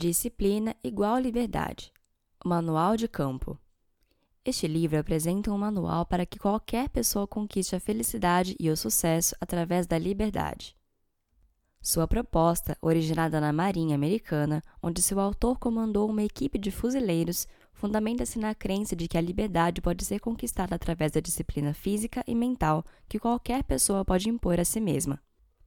Disciplina igual liberdade. Manual de Campo. Este livro apresenta um manual para que qualquer pessoa conquiste a felicidade e o sucesso através da liberdade. Sua proposta, originada na Marinha Americana, onde seu autor comandou uma equipe de fuzileiros, fundamenta-se na crença de que a liberdade pode ser conquistada através da disciplina física e mental que qualquer pessoa pode impor a si mesma.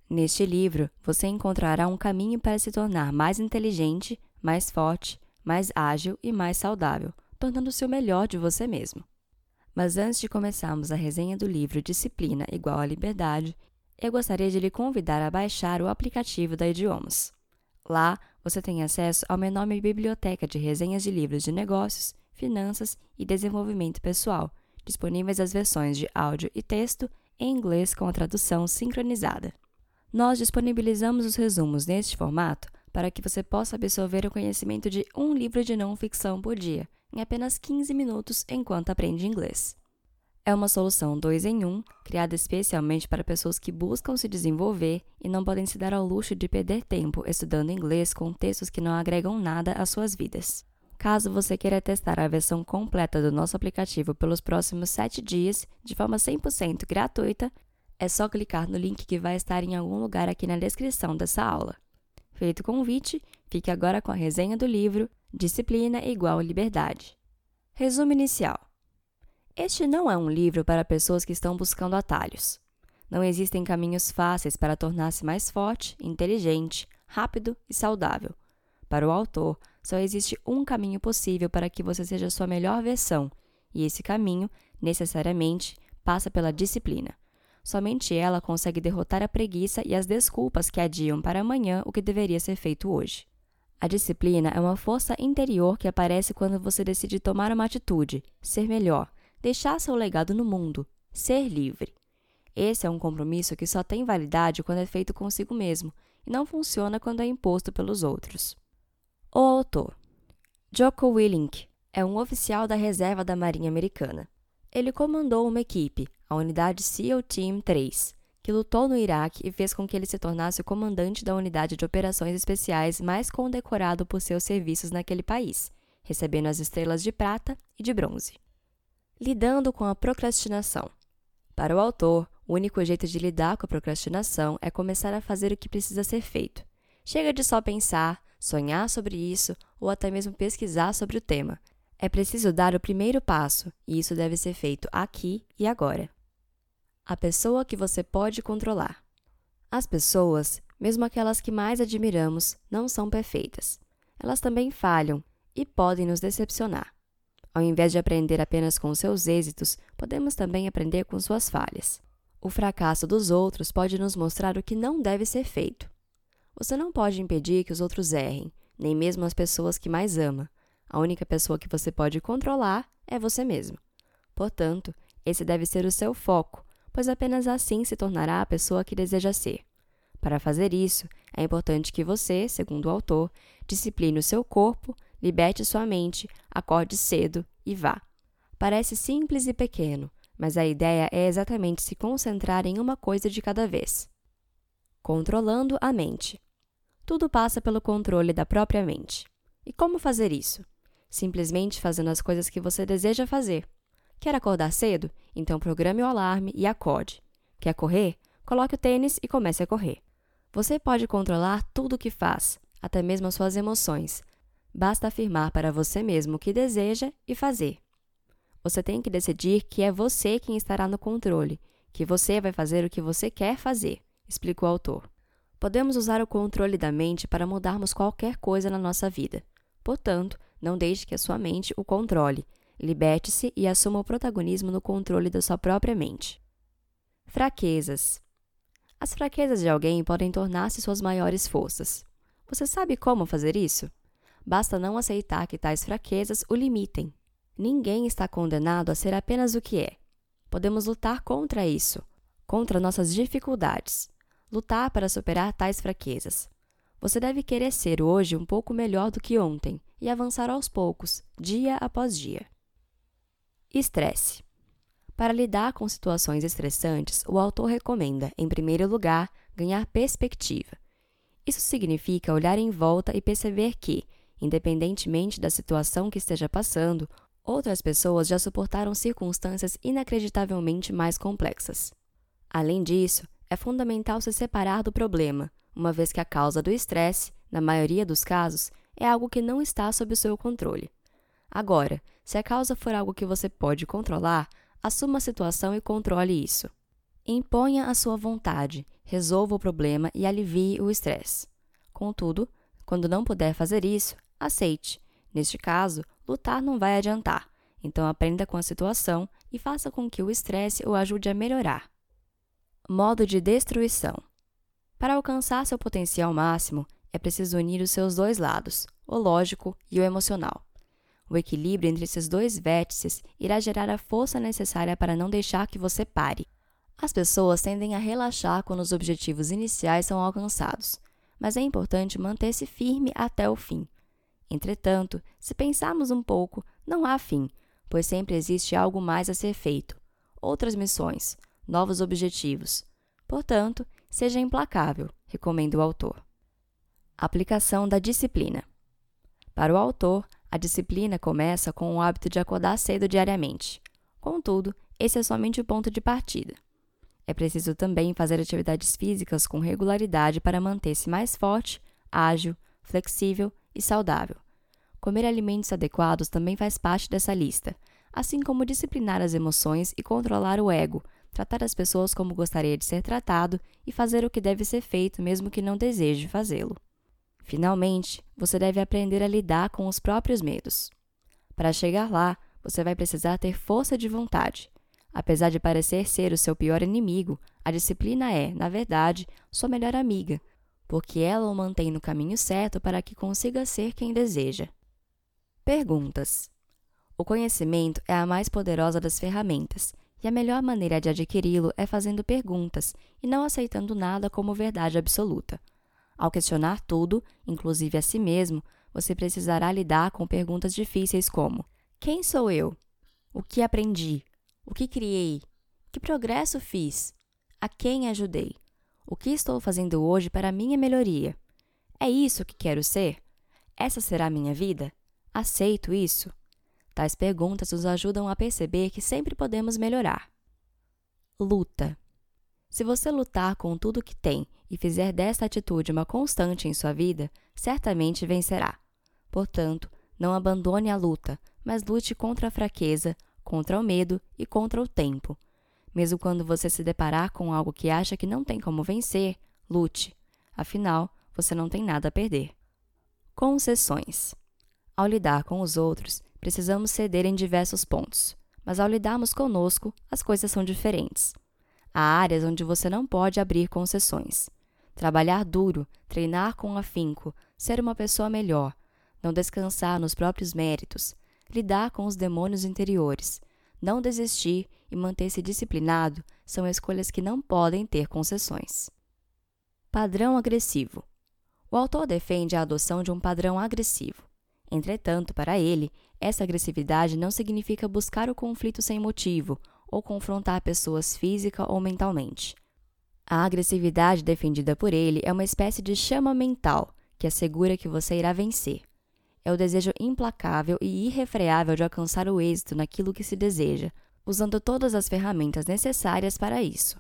Neste livro, você encontrará um caminho para se tornar mais inteligente, mais forte, mais ágil e mais saudável, tornando-se o melhor de você mesmo. Mas antes de começarmos a resenha do livro Disciplina igual à Liberdade, eu gostaria de lhe convidar a baixar o aplicativo da Idiomas. Lá, você tem acesso a uma enorme biblioteca de resenhas de livros de negócios, finanças e desenvolvimento pessoal, disponíveis as versões de áudio e texto em inglês com a tradução sincronizada. Nós disponibilizamos os resumos neste formato para que você possa absorver o conhecimento de um livro de não ficção por dia, em apenas 15 minutos enquanto aprende inglês. É uma solução 2 em 1, um, criada especialmente para pessoas que buscam se desenvolver e não podem se dar ao luxo de perder tempo estudando inglês com textos que não agregam nada às suas vidas. Caso você queira testar a versão completa do nosso aplicativo pelos próximos 7 dias, de forma 100% gratuita, é só clicar no link que vai estar em algum lugar aqui na descrição dessa aula. Feito o convite, fique agora com a resenha do livro Disciplina igual liberdade. Resumo inicial. Este não é um livro para pessoas que estão buscando atalhos. Não existem caminhos fáceis para tornar-se mais forte, inteligente, rápido e saudável. Para o autor, só existe um caminho possível para que você seja sua melhor versão, e esse caminho, necessariamente, passa pela disciplina. Somente ela consegue derrotar a preguiça e as desculpas que adiam para amanhã o que deveria ser feito hoje. A disciplina é uma força interior que aparece quando você decide tomar uma atitude, ser melhor, deixar seu legado no mundo, ser livre. Esse é um compromisso que só tem validade quando é feito consigo mesmo e não funciona quando é imposto pelos outros. O autor Jocko Willink é um oficial da reserva da Marinha Americana. Ele comandou uma equipe, a unidade SEAL Team 3, que lutou no Iraque e fez com que ele se tornasse o comandante da unidade de operações especiais mais condecorado por seus serviços naquele país, recebendo as estrelas de prata e de bronze. Lidando com a procrastinação. Para o autor, o único jeito de lidar com a procrastinação é começar a fazer o que precisa ser feito. Chega de só pensar, sonhar sobre isso ou até mesmo pesquisar sobre o tema. É preciso dar o primeiro passo, e isso deve ser feito aqui e agora. A pessoa que você pode controlar. As pessoas, mesmo aquelas que mais admiramos, não são perfeitas. Elas também falham e podem nos decepcionar. Ao invés de aprender apenas com seus êxitos, podemos também aprender com suas falhas. O fracasso dos outros pode nos mostrar o que não deve ser feito. Você não pode impedir que os outros errem, nem mesmo as pessoas que mais ama. A única pessoa que você pode controlar é você mesmo. Portanto, esse deve ser o seu foco, pois apenas assim se tornará a pessoa que deseja ser. Para fazer isso, é importante que você, segundo o autor, discipline o seu corpo, liberte sua mente, acorde cedo e vá. Parece simples e pequeno, mas a ideia é exatamente se concentrar em uma coisa de cada vez. Controlando a mente. Tudo passa pelo controle da própria mente. E como fazer isso? Simplesmente fazendo as coisas que você deseja fazer. Quer acordar cedo? Então programe o alarme e acorde. Quer correr? Coloque o tênis e comece a correr. Você pode controlar tudo o que faz, até mesmo as suas emoções. Basta afirmar para você mesmo o que deseja e fazer. Você tem que decidir que é você quem estará no controle, que você vai fazer o que você quer fazer, explica o autor. Podemos usar o controle da mente para mudarmos qualquer coisa na nossa vida. Portanto, não deixe que a sua mente o controle, Liberte-se e assuma o protagonismo no controle da sua própria mente. Fraquezas. As fraquezas de alguém podem tornar-se suas maiores forças. Você sabe como fazer isso? Basta não aceitar que tais fraquezas o limitem. Ninguém está condenado a ser apenas o que é. Podemos lutar contra isso, contra nossas dificuldades, lutar para superar tais fraquezas. Você deve querer ser hoje um pouco melhor do que ontem e avançar aos poucos, dia após dia. Estresse. Para lidar com situações estressantes, o autor recomenda, em primeiro lugar, ganhar perspectiva. Isso significa olhar em volta e perceber que, Independentemente da situação que esteja passando, outras pessoas já suportaram circunstâncias inacreditavelmente mais complexas. Além disso, é fundamental se separar do problema, uma vez que a causa do estresse, na maioria dos casos, é algo que não está sob o seu controle. Agora, se a causa for algo que você pode controlar, assuma a situação e controle isso. Imponha a sua vontade, resolva o problema e alivie o estresse. Contudo, quando não puder fazer isso, aceite. Neste caso, lutar não vai adiantar, então aprenda com a situação e faça com que o estresse o ajude a melhorar. Modo de destruição: Para alcançar seu potencial máximo, é preciso unir os seus dois lados, o lógico e o emocional. O equilíbrio entre esses dois vértices irá gerar a força necessária para não deixar que você pare. As pessoas tendem a relaxar quando os objetivos iniciais são alcançados, mas é importante manter-se firme até o fim. Entretanto, se pensarmos um pouco, não há fim, pois sempre existe algo mais a ser feito, outras missões, novos objetivos. Portanto, seja implacável, recomenda o autor. Aplicação da disciplina. Para o autor, a disciplina começa com o hábito de acordar cedo diariamente. Contudo, esse é somente o ponto de partida. É preciso também fazer atividades físicas com regularidade para manter-se mais forte, ágil, flexível e saudável. Comer alimentos adequados também faz parte dessa lista, assim como disciplinar as emoções e controlar o ego, tratar as pessoas como gostaria de ser tratado e fazer o que deve ser feito mesmo que não deseje fazê-lo. Finalmente, você deve aprender a lidar com os próprios medos. Para chegar lá, você vai precisar ter força de vontade. Apesar de parecer ser o seu pior inimigo, a disciplina é, na verdade, sua melhor amiga, porque ela o mantém no caminho certo para que consiga ser quem deseja. Perguntas: O conhecimento é a mais poderosa das ferramentas, e a melhor maneira de adquiri-lo é fazendo perguntas e não aceitando nada como verdade absoluta. Ao questionar tudo, inclusive a si mesmo, você precisará lidar com perguntas difíceis como: Quem sou eu? O que aprendi? O que criei? Que progresso fiz? A quem ajudei? O que estou fazendo hoje para minha melhoria? É isso que quero ser? Essa será a minha vida? Aceito isso? Tais perguntas nos ajudam a perceber que sempre podemos melhorar. Luta. Se você lutar com tudo que tem e fizer desta atitude uma constante em sua vida, certamente vencerá. Portanto, não abandone a luta, mas lute contra a fraqueza, contra o medo e contra o tempo. Mesmo quando você se deparar com algo que acha que não tem como vencer, lute. Afinal, você não tem nada a perder. Concessões. Ao lidar com os outros, precisamos ceder em diversos pontos, mas ao lidarmos conosco, as coisas são diferentes. Há áreas onde você não pode abrir concessões. Trabalhar duro, treinar com afinco, ser uma pessoa melhor, não descansar nos próprios méritos, lidar com os demônios interiores, não desistir e manter-se disciplinado são escolhas que não podem ter concessões. Padrão agressivo. O autor defende a adoção de um padrão agressivo. Entretanto, para ele, essa agressividade não significa buscar o conflito sem motivo ou confrontar pessoas física ou mentalmente. A agressividade defendida por ele é uma espécie de chama mental que assegura que você irá vencer. É o desejo implacável e irrefreável de alcançar o êxito naquilo que se deseja, usando todas as ferramentas necessárias para isso.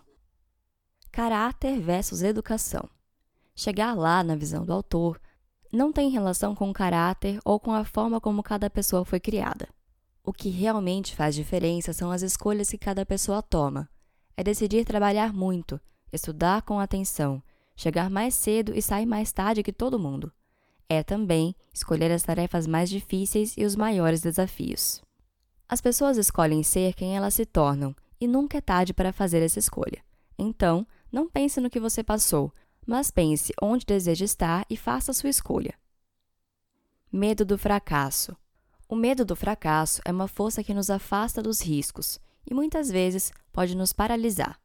Caráter versus educação. Chegar lá, na visão do autor, não tem relação com o caráter ou com a forma como cada pessoa foi criada. O que realmente faz diferença são as escolhas que cada pessoa toma. É decidir trabalhar muito, estudar com atenção, chegar mais cedo e sair mais tarde que todo mundo. É também escolher as tarefas mais difíceis e os maiores desafios. As pessoas escolhem ser quem elas se tornam e nunca é tarde para fazer essa escolha. Então, não pense no que você passou, mas pense onde deseja estar e faça a sua escolha. Medo do fracasso. O medo do fracasso é uma força que nos afasta dos riscos e muitas vezes pode nos paralisar.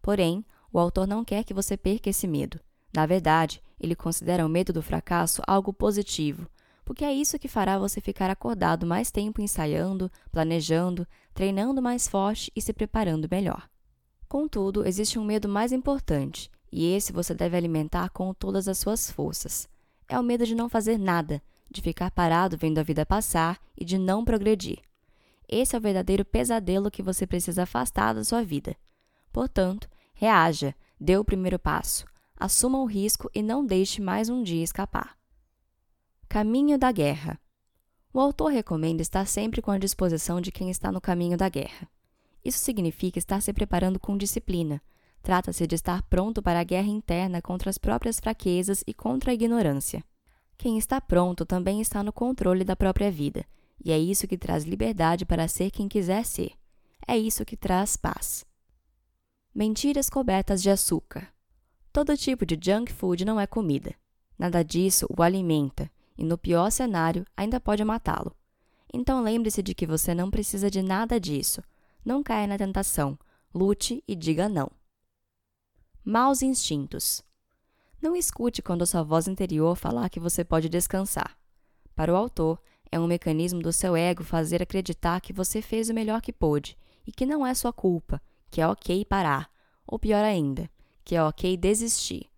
Porém, o autor não quer que você perca esse medo. Na verdade, ele considera o medo do fracasso algo positivo, porque é isso que fará você ficar acordado mais tempo ensaiando, planejando, treinando mais forte e se preparando melhor. Contudo, existe um medo mais importante, e esse você deve alimentar com todas as suas forças. É o medo de não fazer nada, de ficar parado vendo a vida passar e de não progredir. Esse é o verdadeiro pesadelo que você precisa afastar da sua vida. Portanto, reaja, dê o primeiro passo, assuma o risco e não deixe mais um dia escapar. Caminho da guerra. O autor recomenda estar sempre com a disposição de quem está no caminho da guerra. Isso significa estar se preparando com disciplina. Trata-se de estar pronto para a guerra interna contra as próprias fraquezas e contra a ignorância. Quem está pronto também está no controle da própria vida, e é isso que traz liberdade para ser quem quiser ser. É isso que traz paz. Mentiras cobertas de açúcar. Todo tipo de junk food não é comida. Nada disso o alimenta, e no pior cenário, ainda pode matá-lo. Então lembre-se de que você não precisa de nada disso. Não caia na tentação. Lute e diga não. Maus instintos. Não escute quando a sua voz interior falar que você pode descansar. Para o autor, é um mecanismo do seu ego fazer acreditar que você fez o melhor que pôde e que não é sua culpa, que é ok parar, ou pior ainda, que é ok desistir.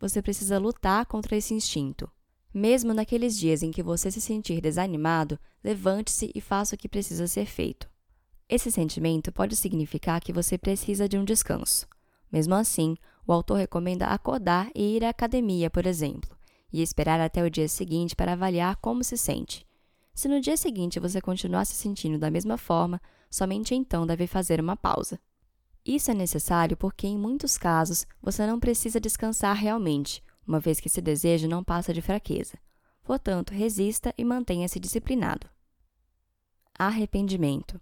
Você precisa lutar contra esse instinto. Mesmo naqueles dias em que você se sentir desanimado, levante-se e faça o que precisa ser feito. Esse sentimento pode significar que você precisa de um descanso. Mesmo assim, o autor recomenda acordar e ir à academia, por exemplo, e esperar até o dia seguinte para avaliar como se sente. Se no dia seguinte você continuar se sentindo da mesma forma, somente então deve fazer uma pausa. Isso é necessário porque, em muitos casos, você não precisa descansar realmente, uma vez que esse desejo não passa de fraqueza. Portanto, resista e mantenha-se disciplinado. Arrependimento.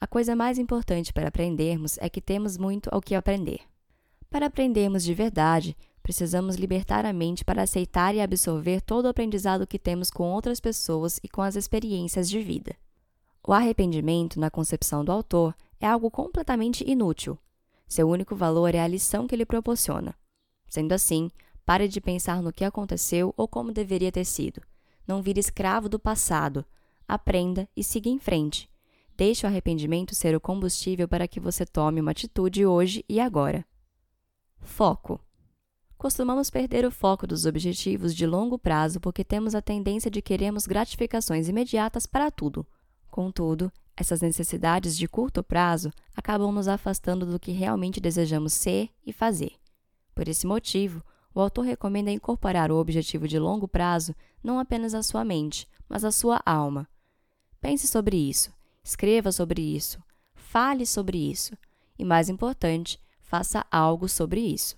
A coisa mais importante para aprendermos é que temos muito ao que aprender. Para aprendermos de verdade, precisamos libertar a mente para aceitar e absorver todo o aprendizado que temos com outras pessoas e com as experiências de vida. O arrependimento, na concepção do autor, é algo completamente inútil. Seu único valor é a lição que ele proporciona. Sendo assim, pare de pensar no que aconteceu ou como deveria ter sido. Não vire escravo do passado. Aprenda e siga em frente. Deixe o arrependimento ser o combustível para que você tome uma atitude hoje e agora. Foco. Costumamos perder o foco dos objetivos de longo prazo porque temos a tendência de queremos gratificações imediatas para tudo. Contudo, essas necessidades de curto prazo acabam nos afastando do que realmente desejamos ser e fazer. Por esse motivo, o autor recomenda incorporar o objetivo de longo prazo não apenas à sua mente, mas à sua alma. Pense sobre isso, escreva sobre isso, fale sobre isso e, mais importante, faça algo sobre isso.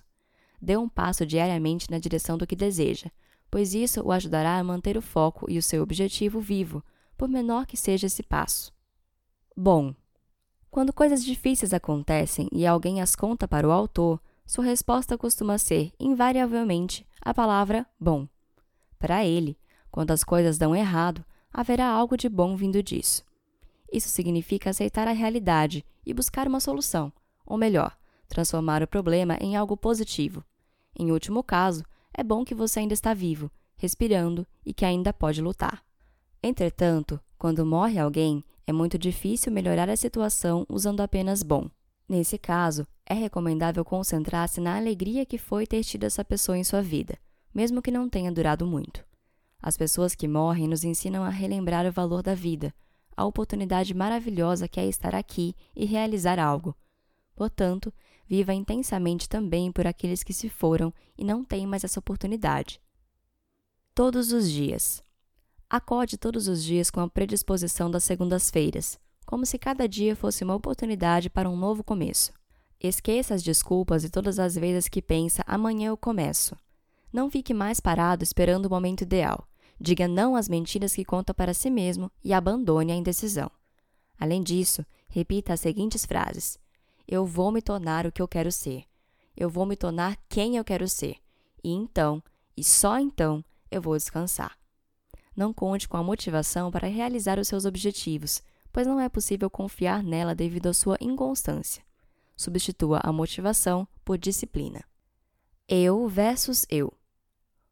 Dê um passo diariamente na direção do que deseja, pois isso o ajudará a manter o foco e o seu objetivo vivo, por menor que seja esse passo. Bom. Quando coisas difíceis acontecem e alguém as conta para o autor, sua resposta costuma ser, invariavelmente, a palavra bom. Para ele, quando as coisas dão errado, haverá algo de bom vindo disso. Isso significa aceitar a realidade e buscar uma solução, ou melhor, transformar o problema em algo positivo. Em último caso, é bom que você ainda está vivo, respirando e que ainda pode lutar. Entretanto, quando morre alguém, é muito difícil melhorar a situação usando apenas bom. Nesse caso, é recomendável concentrar-se na alegria que foi ter tido essa pessoa em sua vida, mesmo que não tenha durado muito. As pessoas que morrem nos ensinam a relembrar o valor da vida, a oportunidade maravilhosa que é estar aqui e realizar algo. Portanto, viva intensamente também por aqueles que se foram e não têm mais essa oportunidade. Todos os dias. Acorde todos os dias com a predisposição das segundas-feiras, como se cada dia fosse uma oportunidade para um novo começo. Esqueça as desculpas e todas as vezes que pensa amanhã eu começo. Não fique mais parado esperando o momento ideal. Diga não às mentiras que conta para si mesmo e abandone a indecisão. Além disso, repita as seguintes frases: eu vou me tornar o que eu quero ser. Eu vou me tornar quem eu quero ser. E então, e só então, eu vou descansar. Não conte com a motivação para realizar os seus objetivos, pois não é possível confiar nela devido à sua inconstância. Substitua a motivação por disciplina. Eu versus eu.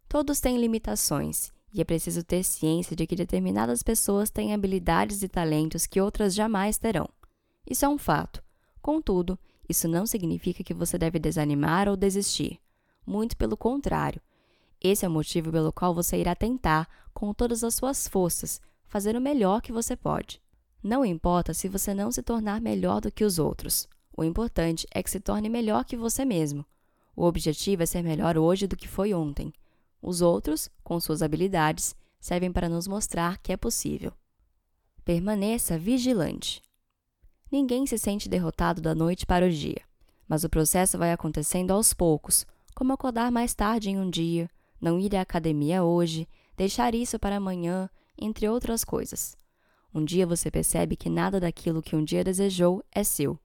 Todos têm limitações, e é preciso ter ciência de que determinadas pessoas têm habilidades e talentos que outras jamais terão. Isso é um fato, Contudo, isso não significa que você deve desanimar ou desistir. Muito pelo contrário. Esse é o motivo pelo qual você irá tentar, com todas as suas forças, fazer o melhor que você pode. Não importa se você não se tornar melhor do que os outros. O importante é que se torne melhor que você mesmo. O objetivo é ser melhor hoje do que foi ontem. Os outros, com suas habilidades, servem para nos mostrar que é possível. Permaneça vigilante. Ninguém se sente derrotado da noite para o dia, mas o processo vai acontecendo aos poucos, como acordar mais tarde em um dia, não ir à academia hoje, deixar isso para amanhã, entre outras coisas. Um dia você percebe que nada daquilo que um dia desejou é seu.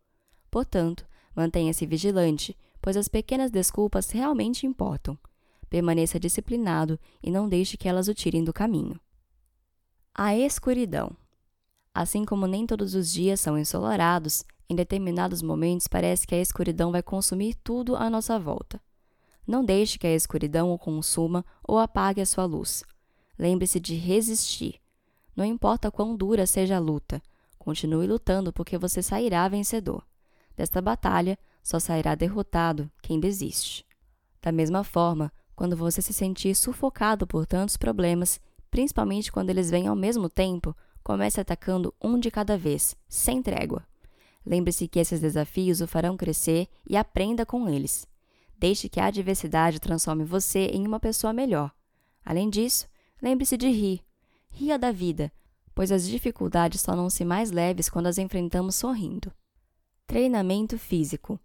Portanto, mantenha-se vigilante, pois as pequenas desculpas realmente importam. Permaneça disciplinado e não deixe que elas o tirem do caminho. A escuridão. Assim como nem todos os dias são ensolarados, em determinados momentos parece que a escuridão vai consumir tudo à nossa volta. Não deixe que a escuridão o consuma ou apague a sua luz. Lembre-se de resistir. Não importa quão dura seja a luta, continue lutando porque você sairá vencedor. Desta batalha, só sairá derrotado quem desiste. Da mesma forma, quando você se sentir sufocado por tantos problemas, principalmente quando eles vêm ao mesmo tempo, comece atacando um de cada vez, sem trégua. Lembre-se que esses desafios o farão crescer e aprenda com eles. Deixe que a adversidade transforme você em uma pessoa melhor. Além disso, lembre-se de rir. Ria da vida, pois as dificuldades tornam-se mais leves quando as enfrentamos sorrindo. Treinamento físico.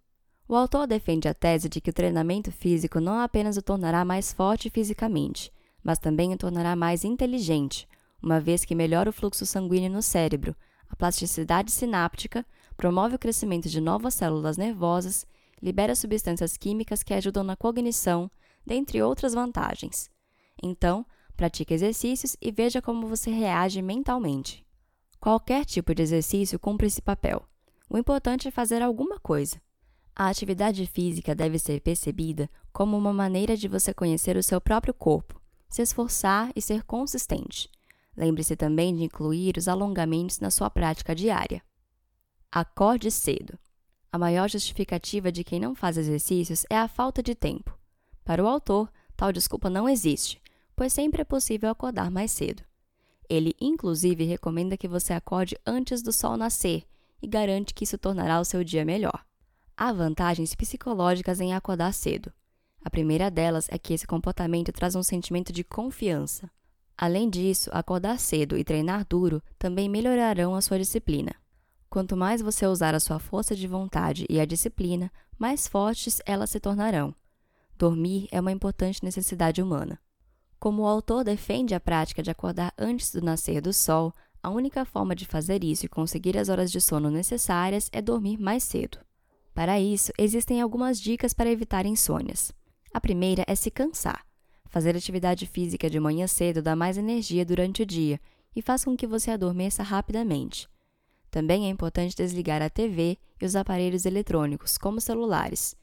O autor defende a tese de que o treinamento físico não apenas o tornará mais forte fisicamente, mas também o tornará mais inteligente, uma vez que melhora o fluxo sanguíneo no cérebro, a plasticidade sináptica, promove o crescimento de novas células nervosas libera substâncias químicas que ajudam na cognição, dentre outras vantagens. Então, pratique exercícios e veja como você reage mentalmente. Qualquer tipo de exercício cumpre esse papel. O importante é fazer alguma coisa. A atividade física deve ser percebida como uma maneira de você conhecer o seu próprio corpo, se esforçar e ser consistente. Lembre-se também de incluir os alongamentos na sua prática diária. Acorde cedo. A maior justificativa de quem não faz exercícios é a falta de tempo. Para o autor, tal desculpa não existe, pois sempre é possível acordar mais cedo. Ele, inclusive, recomenda que você acorde antes do sol nascer e garante que isso tornará o seu dia melhor. Há vantagens psicológicas em acordar cedo. A primeira delas é que esse comportamento traz um sentimento de confiança. Além disso, acordar cedo e treinar duro também melhorarão a sua disciplina. Quanto mais você usar a sua força de vontade e a disciplina, mais fortes elas se tornarão. Dormir é uma importante necessidade humana. Como o autor defende a prática de acordar antes do nascer do sol, a única forma de fazer isso e conseguir as horas de sono necessárias é dormir mais cedo. Para isso, existem algumas dicas para evitar insônias. A primeira é se cansar. Fazer atividade física de manhã cedo dá mais energia durante o dia e faz com que você adormeça rapidamente. Também é importante desligar a TV e os aparelhos eletrônicos, como celulares.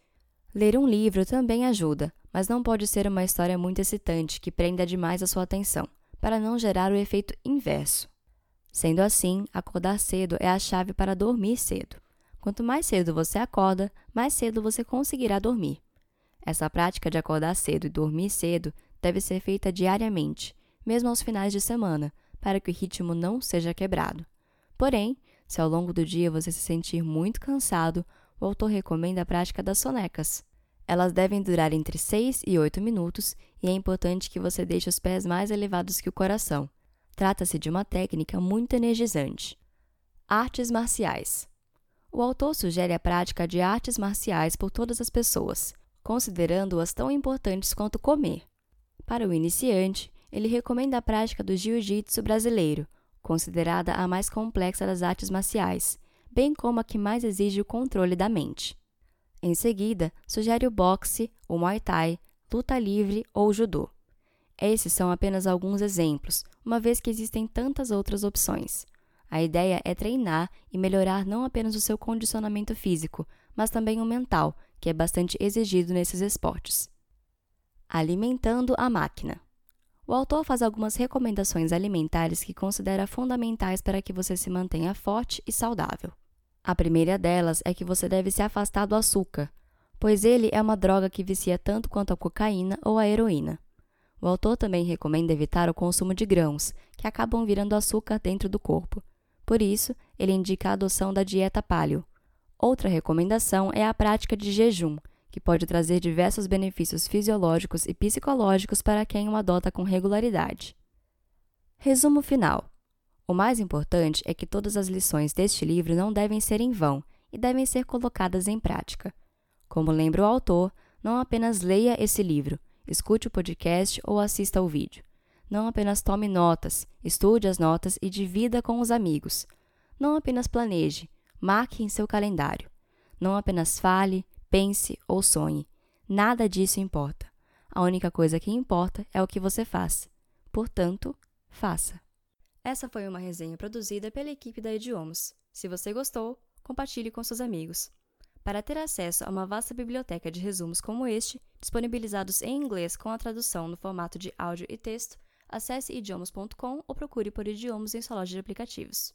Ler um livro também ajuda, mas não pode ser uma história muito excitante que prenda demais a sua atenção, para não gerar o efeito inverso. Sendo assim, acordar cedo é a chave para dormir cedo. Quanto mais cedo você acorda, mais cedo você conseguirá dormir. Essa prática de acordar cedo e dormir cedo deve ser feita diariamente, mesmo aos finais de semana, para que o ritmo não seja quebrado. Porém, se ao longo do dia você se sentir muito cansado, o autor recomenda a prática das sonecas. Elas devem durar entre 6 e 8 minutos e é importante que você deixe os pés mais elevados que o coração. Trata-se de uma técnica muito energizante. Artes marciais. O autor sugere a prática de artes marciais por todas as pessoas, considerando-as tão importantes quanto comer. Para o iniciante, ele recomenda a prática do jiu-jitsu brasileiro, considerada a mais complexa das artes marciais, bem como a que mais exige o controle da mente. Em seguida, sugere o boxe, o muay thai, luta livre ou judô. Esses são apenas alguns exemplos, uma vez que existem tantas outras opções. A ideia é treinar e melhorar não apenas o seu condicionamento físico, mas também o mental, que é bastante exigido nesses esportes. Alimentando a máquina. O autor faz algumas recomendações alimentares que considera fundamentais para que você se mantenha forte e saudável. A primeira delas é que você deve se afastar do açúcar, pois ele é uma droga que vicia tanto quanto a cocaína ou a heroína. O autor também recomenda evitar o consumo de grãos, que acabam virando açúcar dentro do corpo. Por isso, ele indica a adoção da dieta paleo. Outra recomendação é a prática de jejum, que pode trazer diversos benefícios fisiológicos e psicológicos para quem o adota com regularidade. Resumo final: O mais importante é que todas as lições deste livro não devem ser em vão e devem ser colocadas em prática. Como lembra o autor, não apenas leia esse livro, escute o podcast ou assista ao vídeo. Não apenas tome notas, estude as notas e divida com os amigos. Não apenas planeje, marque em seu calendário. Não apenas fale, pense ou sonhe. Nada disso importa. A única coisa que importa é o que você faz. Portanto, faça. Essa foi uma resenha produzida pela equipe da Idiomas. Se você gostou, compartilhe com seus amigos. Para ter acesso a uma vasta biblioteca de resumos como este, disponibilizados em inglês com a tradução no formato de áudio e texto, acesse idiomas.com ou procure por idiomas em sua loja de aplicativos.